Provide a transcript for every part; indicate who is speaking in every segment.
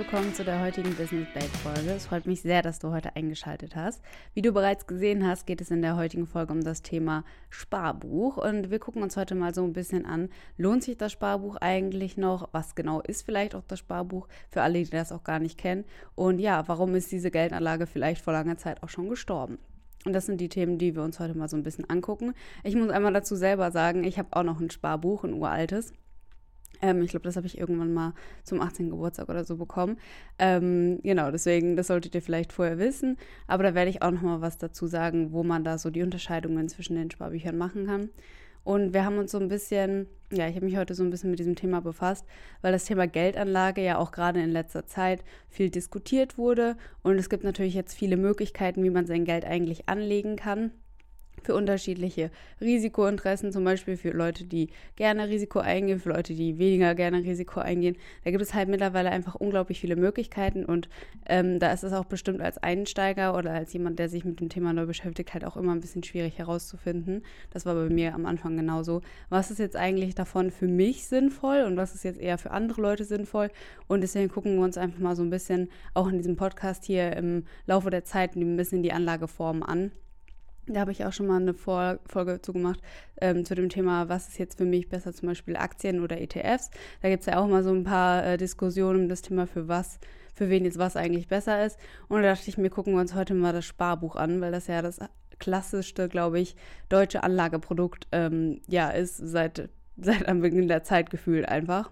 Speaker 1: Willkommen zu der heutigen Business Bait Folge. Es freut mich sehr, dass du heute eingeschaltet hast. Wie du bereits gesehen hast, geht es in der heutigen Folge um das Thema Sparbuch und wir gucken uns heute mal so ein bisschen an, lohnt sich das Sparbuch eigentlich noch? Was genau ist vielleicht auch das Sparbuch für alle, die das auch gar nicht kennen? Und ja, warum ist diese Geldanlage vielleicht vor langer Zeit auch schon gestorben? Und das sind die Themen, die wir uns heute mal so ein bisschen angucken. Ich muss einmal dazu selber sagen, ich habe auch noch ein Sparbuch, ein uraltes. Ähm, ich glaube, das habe ich irgendwann mal zum 18. Geburtstag oder so bekommen. Ähm, genau, deswegen, das solltet ihr vielleicht vorher wissen. Aber da werde ich auch noch mal was dazu sagen, wo man da so die Unterscheidungen zwischen den Sparbüchern machen kann. Und wir haben uns so ein bisschen, ja, ich habe mich heute so ein bisschen mit diesem Thema befasst, weil das Thema Geldanlage ja auch gerade in letzter Zeit viel diskutiert wurde. Und es gibt natürlich jetzt viele Möglichkeiten, wie man sein Geld eigentlich anlegen kann für unterschiedliche Risikointeressen, zum Beispiel für Leute, die gerne Risiko eingehen, für Leute, die weniger gerne Risiko eingehen. Da gibt es halt mittlerweile einfach unglaublich viele Möglichkeiten und ähm, da ist es auch bestimmt als Einsteiger oder als jemand, der sich mit dem Thema neu beschäftigt, halt auch immer ein bisschen schwierig herauszufinden. Das war bei mir am Anfang genauso. Was ist jetzt eigentlich davon für mich sinnvoll und was ist jetzt eher für andere Leute sinnvoll? Und deswegen gucken wir uns einfach mal so ein bisschen auch in diesem Podcast hier im Laufe der Zeit ein bisschen die Anlageformen an da habe ich auch schon mal eine Folge zu gemacht ähm, zu dem Thema, was ist jetzt für mich besser, zum Beispiel Aktien oder ETFs. Da gibt es ja auch mal so ein paar äh, Diskussionen um das Thema, für was, für wen jetzt was eigentlich besser ist. Und da dachte ich mir, gucken wir uns heute mal das Sparbuch an, weil das ja das klassischste, glaube ich, deutsche Anlageprodukt ähm, ja ist seit, seit am Beginn der Zeit gefühlt einfach.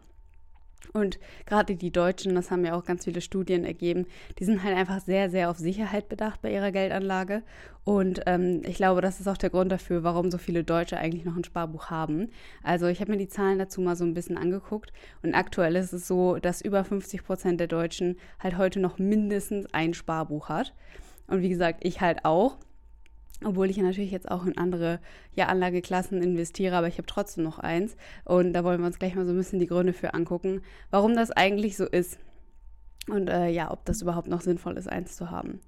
Speaker 1: Und gerade die Deutschen, das haben ja auch ganz viele Studien ergeben, die sind halt einfach sehr, sehr auf Sicherheit bedacht bei ihrer Geldanlage. Und ähm, ich glaube, das ist auch der Grund dafür, warum so viele Deutsche eigentlich noch ein Sparbuch haben. Also ich habe mir die Zahlen dazu mal so ein bisschen angeguckt. Und aktuell ist es so, dass über 50 Prozent der Deutschen halt heute noch mindestens ein Sparbuch hat. Und wie gesagt, ich halt auch obwohl ich natürlich jetzt auch in andere ja, Anlageklassen investiere, aber ich habe trotzdem noch eins. Und da wollen wir uns gleich mal so ein bisschen die Gründe für angucken, warum das eigentlich so ist. Und äh, ja, ob das überhaupt noch sinnvoll ist, eins zu haben.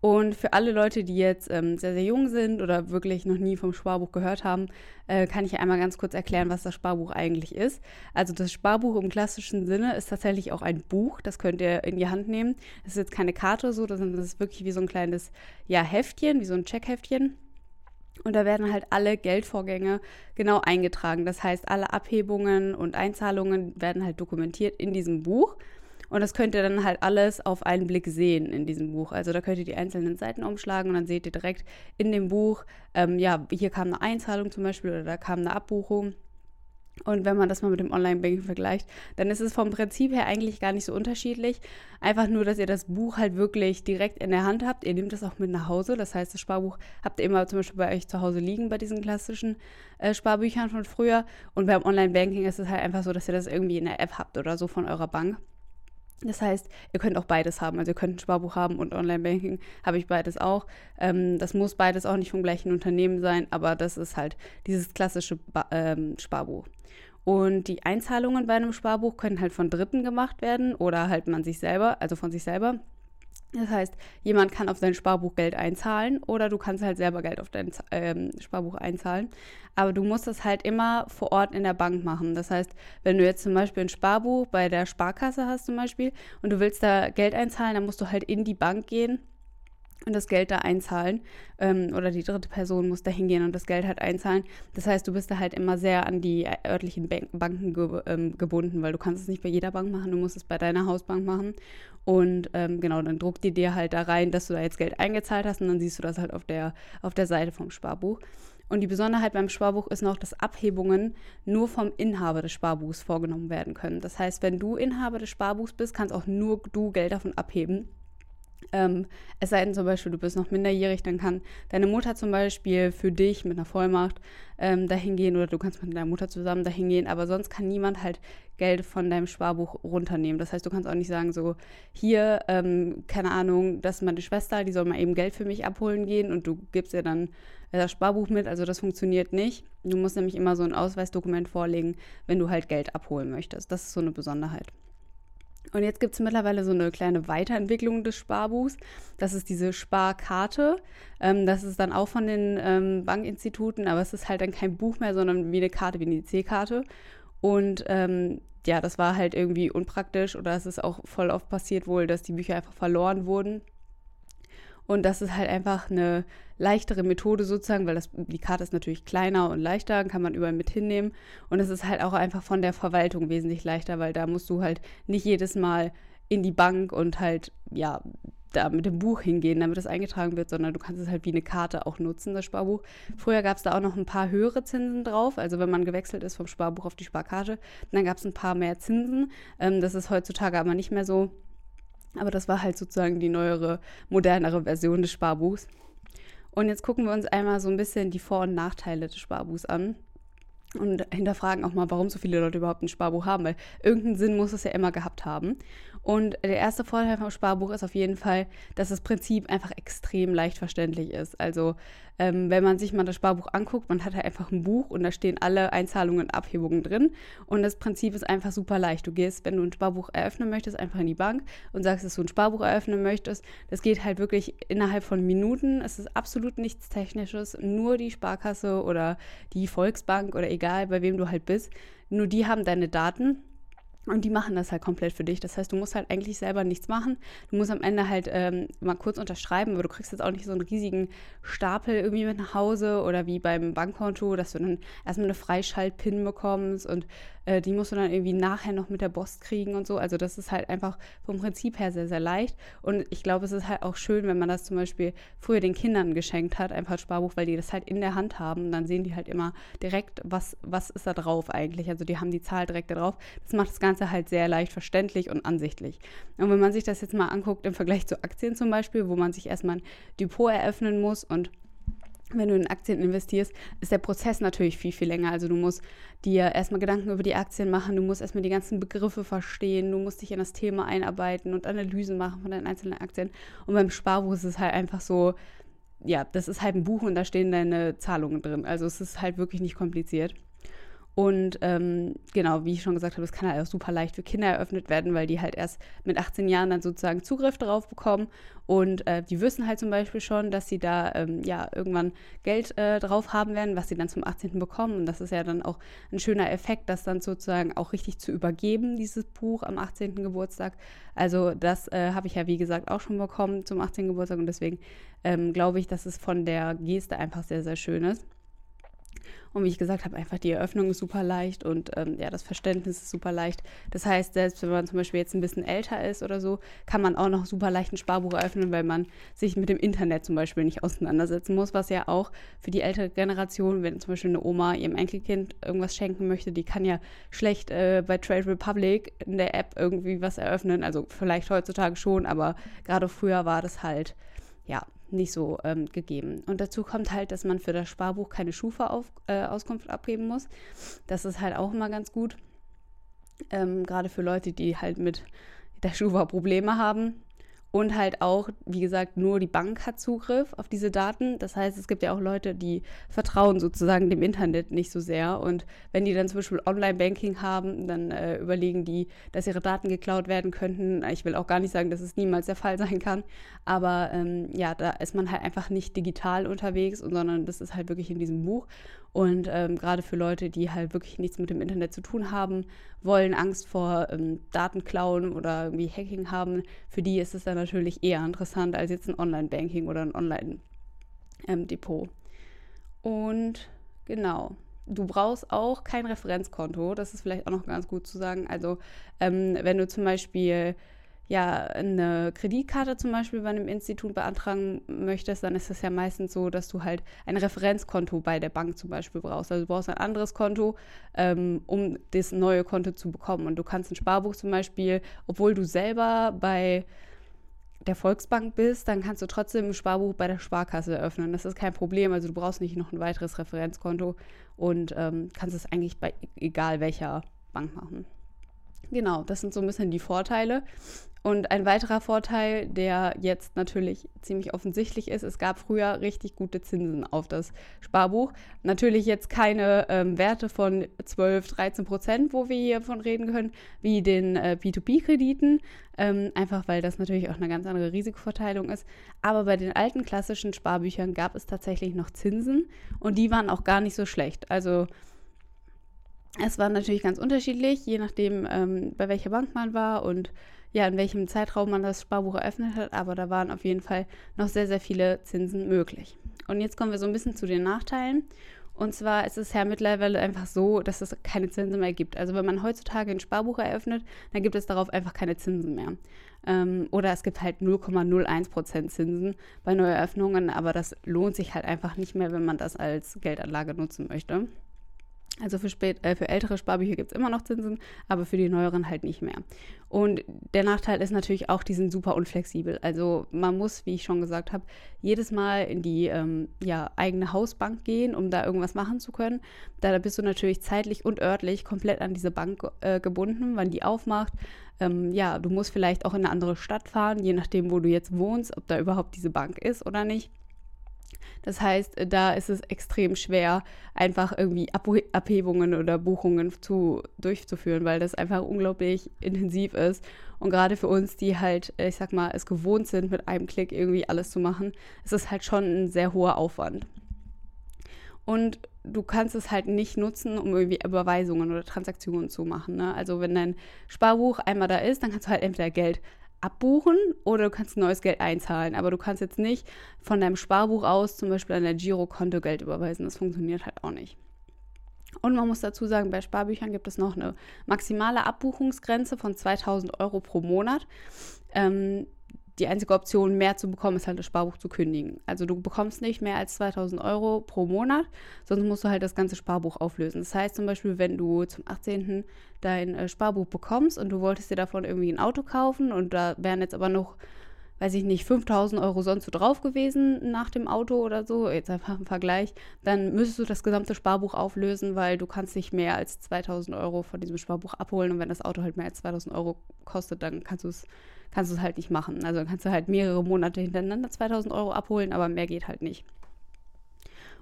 Speaker 1: Und für alle Leute, die jetzt ähm, sehr, sehr jung sind oder wirklich noch nie vom Sparbuch gehört haben, äh, kann ich einmal ganz kurz erklären, was das Sparbuch eigentlich ist. Also das Sparbuch im klassischen Sinne ist tatsächlich auch ein Buch, das könnt ihr in die Hand nehmen. Das ist jetzt keine Karte so, das ist wirklich wie so ein kleines ja, Heftchen, wie so ein Checkheftchen. Und da werden halt alle Geldvorgänge genau eingetragen. Das heißt, alle Abhebungen und Einzahlungen werden halt dokumentiert in diesem Buch. Und das könnt ihr dann halt alles auf einen Blick sehen in diesem Buch. Also da könnt ihr die einzelnen Seiten umschlagen und dann seht ihr direkt in dem Buch, ähm, ja, hier kam eine Einzahlung zum Beispiel oder da kam eine Abbuchung. Und wenn man das mal mit dem Online-Banking vergleicht, dann ist es vom Prinzip her eigentlich gar nicht so unterschiedlich. Einfach nur, dass ihr das Buch halt wirklich direkt in der Hand habt. Ihr nehmt das auch mit nach Hause. Das heißt, das Sparbuch habt ihr immer zum Beispiel bei euch zu Hause liegen, bei diesen klassischen äh, Sparbüchern von früher. Und beim Online-Banking ist es halt einfach so, dass ihr das irgendwie in der App habt oder so von eurer Bank. Das heißt, ihr könnt auch beides haben. Also ihr könnt ein Sparbuch haben und Online-Banking habe ich beides auch. Ähm, das muss beides auch nicht vom gleichen Unternehmen sein, aber das ist halt dieses klassische ba ähm, Sparbuch. Und die Einzahlungen bei einem Sparbuch können halt von Dritten gemacht werden oder halt man sich selber, also von sich selber. Das heißt, jemand kann auf dein Sparbuch Geld einzahlen oder du kannst halt selber Geld auf dein ähm, Sparbuch einzahlen. Aber du musst das halt immer vor Ort in der Bank machen. Das heißt, wenn du jetzt zum Beispiel ein Sparbuch bei der Sparkasse hast zum Beispiel und du willst da Geld einzahlen, dann musst du halt in die Bank gehen und das Geld da einzahlen. Ähm, oder die dritte Person muss da hingehen und das Geld halt einzahlen. Das heißt, du bist da halt immer sehr an die örtlichen Bank Banken ge ähm, gebunden, weil du kannst es nicht bei jeder Bank machen, du musst es bei deiner Hausbank machen. Und ähm, genau, dann druckt die dir halt da rein, dass du da jetzt Geld eingezahlt hast und dann siehst du das halt auf der, auf der Seite vom Sparbuch. Und die Besonderheit beim Sparbuch ist noch, dass Abhebungen nur vom Inhaber des Sparbuchs vorgenommen werden können. Das heißt, wenn du Inhaber des Sparbuchs bist, kannst auch nur du Geld davon abheben ähm, es sei denn zum Beispiel, du bist noch minderjährig, dann kann deine Mutter zum Beispiel für dich mit einer Vollmacht ähm, dahin gehen oder du kannst mit deiner Mutter zusammen dahin gehen, aber sonst kann niemand halt Geld von deinem Sparbuch runternehmen. Das heißt, du kannst auch nicht sagen, so, hier, ähm, keine Ahnung, das ist meine Schwester, die soll mal eben Geld für mich abholen gehen und du gibst ihr dann das Sparbuch mit. Also das funktioniert nicht. Du musst nämlich immer so ein Ausweisdokument vorlegen, wenn du halt Geld abholen möchtest. Das ist so eine Besonderheit. Und jetzt gibt es mittlerweile so eine kleine Weiterentwicklung des Sparbuchs. Das ist diese Sparkarte. Ähm, das ist dann auch von den ähm, Bankinstituten, aber es ist halt dann kein Buch mehr, sondern wie eine Karte, wie eine c karte Und ähm, ja, das war halt irgendwie unpraktisch oder es ist auch voll oft passiert wohl, dass die Bücher einfach verloren wurden. Und das ist halt einfach eine leichtere Methode sozusagen, weil das, die Karte ist natürlich kleiner und leichter, kann man überall mit hinnehmen. Und es ist halt auch einfach von der Verwaltung wesentlich leichter, weil da musst du halt nicht jedes Mal in die Bank und halt, ja, da mit dem Buch hingehen, damit es eingetragen wird, sondern du kannst es halt wie eine Karte auch nutzen, das Sparbuch. Früher gab es da auch noch ein paar höhere Zinsen drauf, also wenn man gewechselt ist vom Sparbuch auf die Sparkarte, dann gab es ein paar mehr Zinsen. Ähm, das ist heutzutage aber nicht mehr so. Aber das war halt sozusagen die neuere, modernere Version des Sparbuchs. Und jetzt gucken wir uns einmal so ein bisschen die Vor- und Nachteile des Sparbuchs an und hinterfragen auch mal, warum so viele Leute überhaupt ein Sparbuch haben, weil irgendeinen Sinn muss es ja immer gehabt haben. Und der erste Vorteil vom Sparbuch ist auf jeden Fall, dass das Prinzip einfach extrem leicht verständlich ist. Also ähm, wenn man sich mal das Sparbuch anguckt, man hat halt einfach ein Buch und da stehen alle Einzahlungen und Abhebungen drin. Und das Prinzip ist einfach super leicht. Du gehst, wenn du ein Sparbuch eröffnen möchtest, einfach in die Bank und sagst, dass du ein Sparbuch eröffnen möchtest. Das geht halt wirklich innerhalb von Minuten. Es ist absolut nichts Technisches, nur die Sparkasse oder die Volksbank oder egal, bei wem du halt bist. Nur die haben deine Daten und die machen das halt komplett für dich. Das heißt, du musst halt eigentlich selber nichts machen. Du musst am Ende halt ähm, mal kurz unterschreiben, aber du kriegst jetzt auch nicht so einen riesigen Stapel irgendwie mit nach Hause oder wie beim Bankkonto, dass du dann erstmal eine Freischalt-Pin bekommst und äh, die musst du dann irgendwie nachher noch mit der Post kriegen und so. Also das ist halt einfach vom Prinzip her sehr, sehr leicht. Und ich glaube, es ist halt auch schön, wenn man das zum Beispiel früher den Kindern geschenkt hat, einfach Sparbuch, weil die das halt in der Hand haben. Und dann sehen die halt immer direkt, was, was ist da drauf eigentlich. Also die haben die Zahl direkt da drauf. Das macht das Ganze halt sehr leicht verständlich und ansichtlich. Und wenn man sich das jetzt mal anguckt im Vergleich zu Aktien zum Beispiel, wo man sich erstmal ein Depot eröffnen muss und wenn du in Aktien investierst, ist der Prozess natürlich viel, viel länger. Also du musst dir erstmal Gedanken über die Aktien machen, du musst erstmal die ganzen Begriffe verstehen, du musst dich in das Thema einarbeiten und Analysen machen von deinen einzelnen Aktien. Und beim Sparbuch ist es halt einfach so, ja, das ist halt ein Buch und da stehen deine Zahlungen drin. Also es ist halt wirklich nicht kompliziert. Und ähm, genau, wie ich schon gesagt habe, das kann halt auch super leicht für Kinder eröffnet werden, weil die halt erst mit 18 Jahren dann sozusagen Zugriff darauf bekommen. Und äh, die wissen halt zum Beispiel schon, dass sie da ähm, ja irgendwann Geld äh, drauf haben werden, was sie dann zum 18. bekommen. Und das ist ja dann auch ein schöner Effekt, das dann sozusagen auch richtig zu übergeben, dieses Buch am 18. Geburtstag. Also das äh, habe ich ja, wie gesagt, auch schon bekommen zum 18. Geburtstag. Und deswegen ähm, glaube ich, dass es von der Geste einfach sehr, sehr schön ist. Und wie ich gesagt habe, einfach die Eröffnung ist super leicht und ähm, ja, das Verständnis ist super leicht. Das heißt, selbst wenn man zum Beispiel jetzt ein bisschen älter ist oder so, kann man auch noch super leicht ein Sparbuch eröffnen, weil man sich mit dem Internet zum Beispiel nicht auseinandersetzen muss, was ja auch für die ältere Generation, wenn zum Beispiel eine Oma ihrem Enkelkind irgendwas schenken möchte, die kann ja schlecht äh, bei Trade Republic in der App irgendwie was eröffnen. Also vielleicht heutzutage schon, aber gerade früher war das halt ja, nicht so ähm, gegeben. Und dazu kommt halt, dass man für das Sparbuch keine Schufa-Auskunft äh, abgeben muss. Das ist halt auch immer ganz gut. Ähm, Gerade für Leute, die halt mit der Schufa Probleme haben. Und halt auch, wie gesagt, nur die Bank hat Zugriff auf diese Daten. Das heißt, es gibt ja auch Leute, die vertrauen sozusagen dem Internet nicht so sehr. Und wenn die dann zum Beispiel Online-Banking haben, dann äh, überlegen die, dass ihre Daten geklaut werden könnten. Ich will auch gar nicht sagen, dass es niemals der Fall sein kann. Aber ähm, ja, da ist man halt einfach nicht digital unterwegs, sondern das ist halt wirklich in diesem Buch. Und ähm, gerade für Leute, die halt wirklich nichts mit dem Internet zu tun haben, wollen Angst vor ähm, Datenklauen oder irgendwie Hacking haben, für die ist es dann natürlich eher interessant als jetzt ein Online-Banking oder ein Online-Depot. Ähm, Und genau, du brauchst auch kein Referenzkonto. Das ist vielleicht auch noch ganz gut zu sagen. Also ähm, wenn du zum Beispiel ja eine Kreditkarte zum Beispiel bei einem Institut beantragen möchtest, dann ist es ja meistens so, dass du halt ein Referenzkonto bei der Bank zum Beispiel brauchst. Also du brauchst ein anderes Konto, ähm, um das neue Konto zu bekommen. Und du kannst ein Sparbuch zum Beispiel, obwohl du selber bei der Volksbank bist, dann kannst du trotzdem ein Sparbuch bei der Sparkasse eröffnen. Das ist kein Problem. Also du brauchst nicht noch ein weiteres Referenzkonto und ähm, kannst es eigentlich bei egal welcher Bank machen. Genau, das sind so ein bisschen die Vorteile. Und ein weiterer Vorteil, der jetzt natürlich ziemlich offensichtlich ist, es gab früher richtig gute Zinsen auf das Sparbuch. Natürlich jetzt keine ähm, Werte von 12, 13 Prozent, wo wir hier von reden können, wie den äh, P2P-Krediten, ähm, einfach weil das natürlich auch eine ganz andere Risikoverteilung ist. Aber bei den alten klassischen Sparbüchern gab es tatsächlich noch Zinsen und die waren auch gar nicht so schlecht. Also Es war natürlich ganz unterschiedlich, je nachdem, ähm, bei welcher Bank man war und ja, in welchem Zeitraum man das Sparbuch eröffnet hat, aber da waren auf jeden Fall noch sehr, sehr viele Zinsen möglich. Und jetzt kommen wir so ein bisschen zu den Nachteilen. Und zwar ist es ja mittlerweile einfach so, dass es keine Zinsen mehr gibt. Also wenn man heutzutage ein Sparbuch eröffnet, dann gibt es darauf einfach keine Zinsen mehr. Ähm, oder es gibt halt 0,01% Zinsen bei Neueröffnungen, aber das lohnt sich halt einfach nicht mehr, wenn man das als Geldanlage nutzen möchte. Also für, spät, äh, für ältere Sparbücher gibt es immer noch Zinsen, aber für die neueren halt nicht mehr. Und der Nachteil ist natürlich auch, die sind super unflexibel. Also man muss, wie ich schon gesagt habe, jedes Mal in die ähm, ja, eigene Hausbank gehen, um da irgendwas machen zu können. Da bist du natürlich zeitlich und örtlich komplett an diese Bank äh, gebunden, wann die aufmacht. Ähm, ja, du musst vielleicht auch in eine andere Stadt fahren, je nachdem, wo du jetzt wohnst, ob da überhaupt diese Bank ist oder nicht. Das heißt, da ist es extrem schwer, einfach irgendwie Abhebungen oder Buchungen zu, durchzuführen, weil das einfach unglaublich intensiv ist. Und gerade für uns, die halt, ich sag mal, es gewohnt sind, mit einem Klick irgendwie alles zu machen, ist es halt schon ein sehr hoher Aufwand. Und du kannst es halt nicht nutzen, um irgendwie Überweisungen oder Transaktionen zu machen. Ne? Also wenn dein Sparbuch einmal da ist, dann kannst du halt entweder Geld abbuchen oder du kannst neues Geld einzahlen. Aber du kannst jetzt nicht von deinem Sparbuch aus zum Beispiel an dein Girokonto Geld überweisen. Das funktioniert halt auch nicht. Und man muss dazu sagen, bei Sparbüchern gibt es noch eine maximale Abbuchungsgrenze von 2000 Euro pro Monat. Ähm, die einzige Option, mehr zu bekommen, ist halt das Sparbuch zu kündigen. Also du bekommst nicht mehr als 2000 Euro pro Monat, sonst musst du halt das ganze Sparbuch auflösen. Das heißt zum Beispiel, wenn du zum 18. dein äh, Sparbuch bekommst und du wolltest dir davon irgendwie ein Auto kaufen und da wären jetzt aber noch, weiß ich nicht, 5000 Euro sonst so drauf gewesen nach dem Auto oder so, jetzt einfach im Vergleich, dann müsstest du das gesamte Sparbuch auflösen, weil du kannst nicht mehr als 2000 Euro von diesem Sparbuch abholen und wenn das Auto halt mehr als 2000 Euro kostet, dann kannst du es kannst halt nicht machen. Also kannst du halt mehrere Monate hintereinander 2000 Euro abholen, aber mehr geht halt nicht.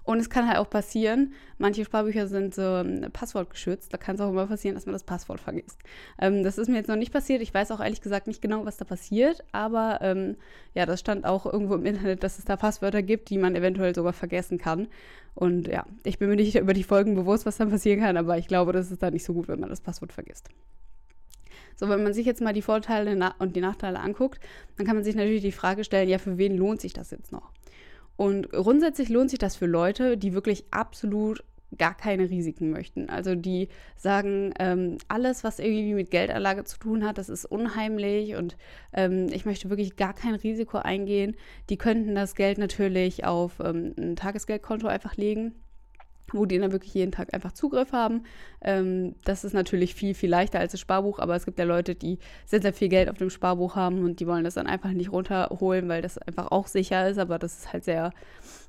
Speaker 1: Und es kann halt auch passieren, manche Sparbücher sind so ähm, passwortgeschützt, da kann es auch immer passieren, dass man das Passwort vergisst. Ähm, das ist mir jetzt noch nicht passiert. Ich weiß auch ehrlich gesagt nicht genau, was da passiert, aber ähm, ja, das stand auch irgendwo im Internet, dass es da Passwörter gibt, die man eventuell sogar vergessen kann. Und ja, ich bin mir nicht über die Folgen bewusst, was dann passieren kann, aber ich glaube, das ist dann nicht so gut, wenn man das Passwort vergisst. So, wenn man sich jetzt mal die Vorteile und die Nachteile anguckt, dann kann man sich natürlich die Frage stellen, ja, für wen lohnt sich das jetzt noch? Und grundsätzlich lohnt sich das für Leute, die wirklich absolut gar keine Risiken möchten. Also die sagen, ähm, alles, was irgendwie mit Geldanlage zu tun hat, das ist unheimlich und ähm, ich möchte wirklich gar kein Risiko eingehen. Die könnten das Geld natürlich auf ähm, ein Tagesgeldkonto einfach legen wo die dann wirklich jeden Tag einfach Zugriff haben. Ähm, das ist natürlich viel, viel leichter als das Sparbuch, aber es gibt ja Leute, die sehr, sehr viel Geld auf dem Sparbuch haben und die wollen das dann einfach nicht runterholen, weil das einfach auch sicher ist, aber das ist halt sehr,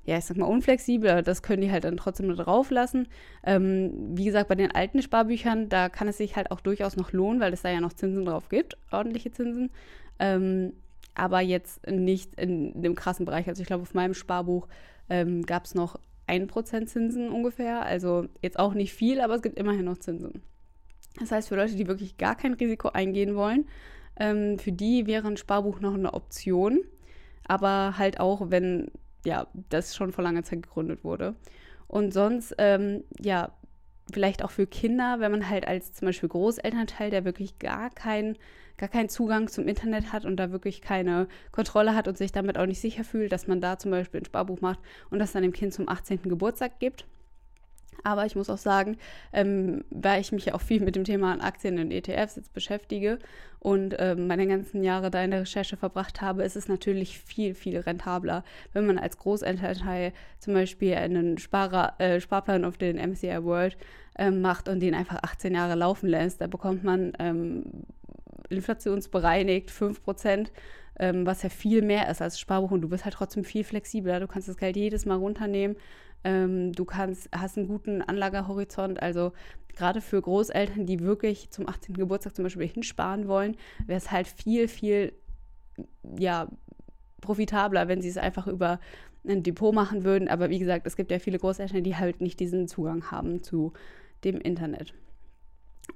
Speaker 1: ja, ich sag mal, unflexibel. Das können die halt dann trotzdem nur drauf lassen. Ähm, wie gesagt, bei den alten Sparbüchern, da kann es sich halt auch durchaus noch lohnen, weil es da ja noch Zinsen drauf gibt, ordentliche Zinsen. Ähm, aber jetzt nicht in dem krassen Bereich. Also ich glaube, auf meinem Sparbuch ähm, gab es noch 1% Zinsen ungefähr. Also jetzt auch nicht viel, aber es gibt immerhin noch Zinsen. Das heißt, für Leute, die wirklich gar kein Risiko eingehen wollen, ähm, für die wäre ein Sparbuch noch eine Option. Aber halt auch, wenn ja, das schon vor langer Zeit gegründet wurde. Und sonst, ähm, ja, vielleicht auch für Kinder, wenn man halt als zum Beispiel Großelternteil, der wirklich gar keinen gar keinen Zugang zum Internet hat und da wirklich keine Kontrolle hat und sich damit auch nicht sicher fühlt, dass man da zum Beispiel ein Sparbuch macht und das dann dem Kind zum 18. Geburtstag gibt. Aber ich muss auch sagen, ähm, weil ich mich ja auch viel mit dem Thema an Aktien und ETFs jetzt beschäftige und ähm, meine ganzen Jahre da in der Recherche verbracht habe, ist es natürlich viel, viel rentabler, wenn man als Großelternteil zum Beispiel einen Sparer, äh, Sparplan auf den MCI World ähm, macht und den einfach 18 Jahre laufen lässt. Da bekommt man ähm, inflationsbereinigt 5%, ähm, was ja viel mehr ist als Sparbuch und du bist halt trotzdem viel flexibler. Du kannst das Geld jedes Mal runternehmen. Ähm, du kannst, hast einen guten Anlagehorizont. Also gerade für Großeltern, die wirklich zum 18. Geburtstag zum Beispiel hinsparen wollen, wäre es halt viel, viel ja, profitabler, wenn sie es einfach über ein Depot machen würden. Aber wie gesagt, es gibt ja viele Großeltern, die halt nicht diesen Zugang haben zu dem Internet.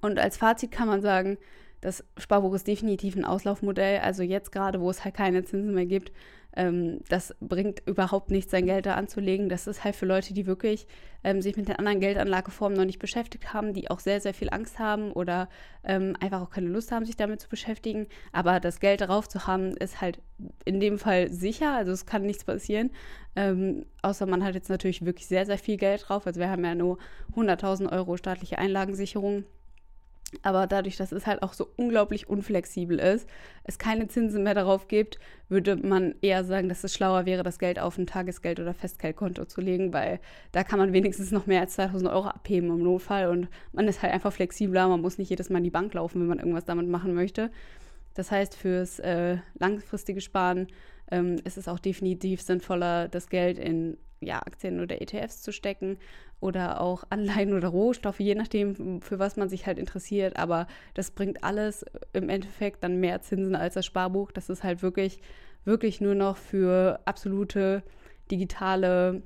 Speaker 1: Und als Fazit kann man sagen, das Sparbuch ist definitiv ein Auslaufmodell. Also jetzt gerade, wo es halt keine Zinsen mehr gibt, ähm, das bringt überhaupt nichts, sein Geld da anzulegen. Das ist halt für Leute, die wirklich ähm, sich mit den anderen Geldanlageformen noch nicht beschäftigt haben, die auch sehr, sehr viel Angst haben oder ähm, einfach auch keine Lust haben, sich damit zu beschäftigen. Aber das Geld darauf zu haben, ist halt in dem Fall sicher. Also es kann nichts passieren. Ähm, außer man hat jetzt natürlich wirklich sehr, sehr viel Geld drauf. Also wir haben ja nur 100.000 Euro staatliche Einlagensicherung. Aber dadurch, dass es halt auch so unglaublich unflexibel ist, es keine Zinsen mehr darauf gibt, würde man eher sagen, dass es schlauer wäre, das Geld auf ein Tagesgeld- oder Festgeldkonto zu legen, weil da kann man wenigstens noch mehr als 2000 Euro abheben im Notfall und man ist halt einfach flexibler. Man muss nicht jedes Mal in die Bank laufen, wenn man irgendwas damit machen möchte. Das heißt, fürs äh, langfristige Sparen ähm, ist es auch definitiv sinnvoller, das Geld in ja, Aktien oder ETFs zu stecken oder auch Anleihen oder Rohstoffe, je nachdem, für was man sich halt interessiert. Aber das bringt alles im Endeffekt dann mehr Zinsen als das Sparbuch. Das ist halt wirklich, wirklich nur noch für absolute digitale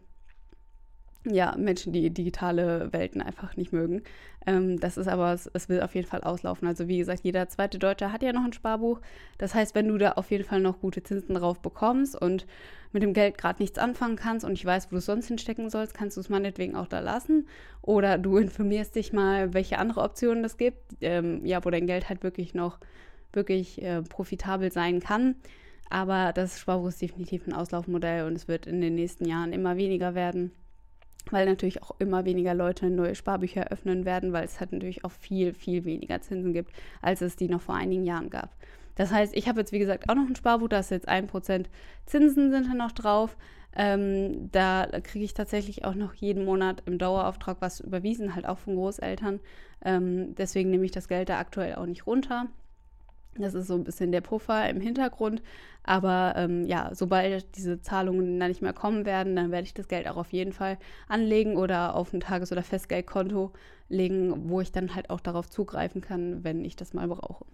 Speaker 1: ja, Menschen, die digitale Welten einfach nicht mögen. Ähm, das ist aber, es, es, will auf jeden Fall auslaufen. Also wie gesagt, jeder zweite Deutsche hat ja noch ein Sparbuch. Das heißt, wenn du da auf jeden Fall noch gute Zinsen drauf bekommst und mit dem Geld gerade nichts anfangen kannst und ich weiß, wo du es sonst hinstecken sollst, kannst du es meinetwegen auch da lassen. Oder du informierst dich mal, welche andere Optionen es gibt, ähm, ja, wo dein Geld halt wirklich noch wirklich äh, profitabel sein kann. Aber das Sparbuch ist definitiv ein Auslaufmodell und es wird in den nächsten Jahren immer weniger werden weil natürlich auch immer weniger Leute neue Sparbücher eröffnen werden, weil es halt natürlich auch viel, viel weniger Zinsen gibt, als es die noch vor einigen Jahren gab. Das heißt, ich habe jetzt, wie gesagt, auch noch ein Sparbuch, da ist jetzt 1% Zinsen sind da noch drauf. Ähm, da kriege ich tatsächlich auch noch jeden Monat im Dauerauftrag was überwiesen, halt auch von Großeltern. Ähm, deswegen nehme ich das Geld da aktuell auch nicht runter. Das ist so ein bisschen der Puffer im Hintergrund. Aber ähm, ja, sobald diese Zahlungen dann nicht mehr kommen werden, dann werde ich das Geld auch auf jeden Fall anlegen oder auf ein Tages- oder Festgeldkonto legen, wo ich dann halt auch darauf zugreifen kann, wenn ich das mal brauche.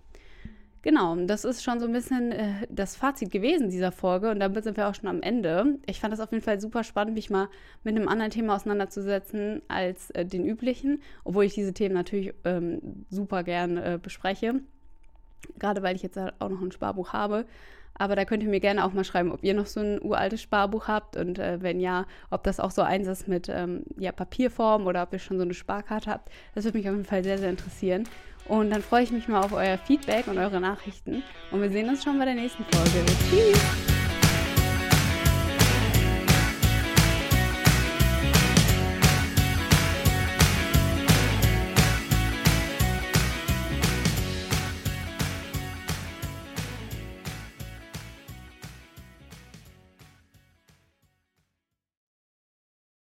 Speaker 1: Genau, das ist schon so ein bisschen äh, das Fazit gewesen dieser Folge und damit sind wir auch schon am Ende. Ich fand das auf jeden Fall super spannend, mich mal mit einem anderen Thema auseinanderzusetzen als äh, den üblichen, obwohl ich diese Themen natürlich ähm, super gern äh, bespreche gerade weil ich jetzt auch noch ein Sparbuch habe. Aber da könnt ihr mir gerne auch mal schreiben, ob ihr noch so ein uraltes Sparbuch habt und äh, wenn ja, ob das auch so eins ist mit ähm, ja, Papierform oder ob ihr schon so eine Sparkarte habt. Das würde mich auf jeden Fall sehr, sehr interessieren. Und dann freue ich mich mal auf euer Feedback und eure Nachrichten. Und wir sehen uns schon bei der nächsten Folge. Tschüss!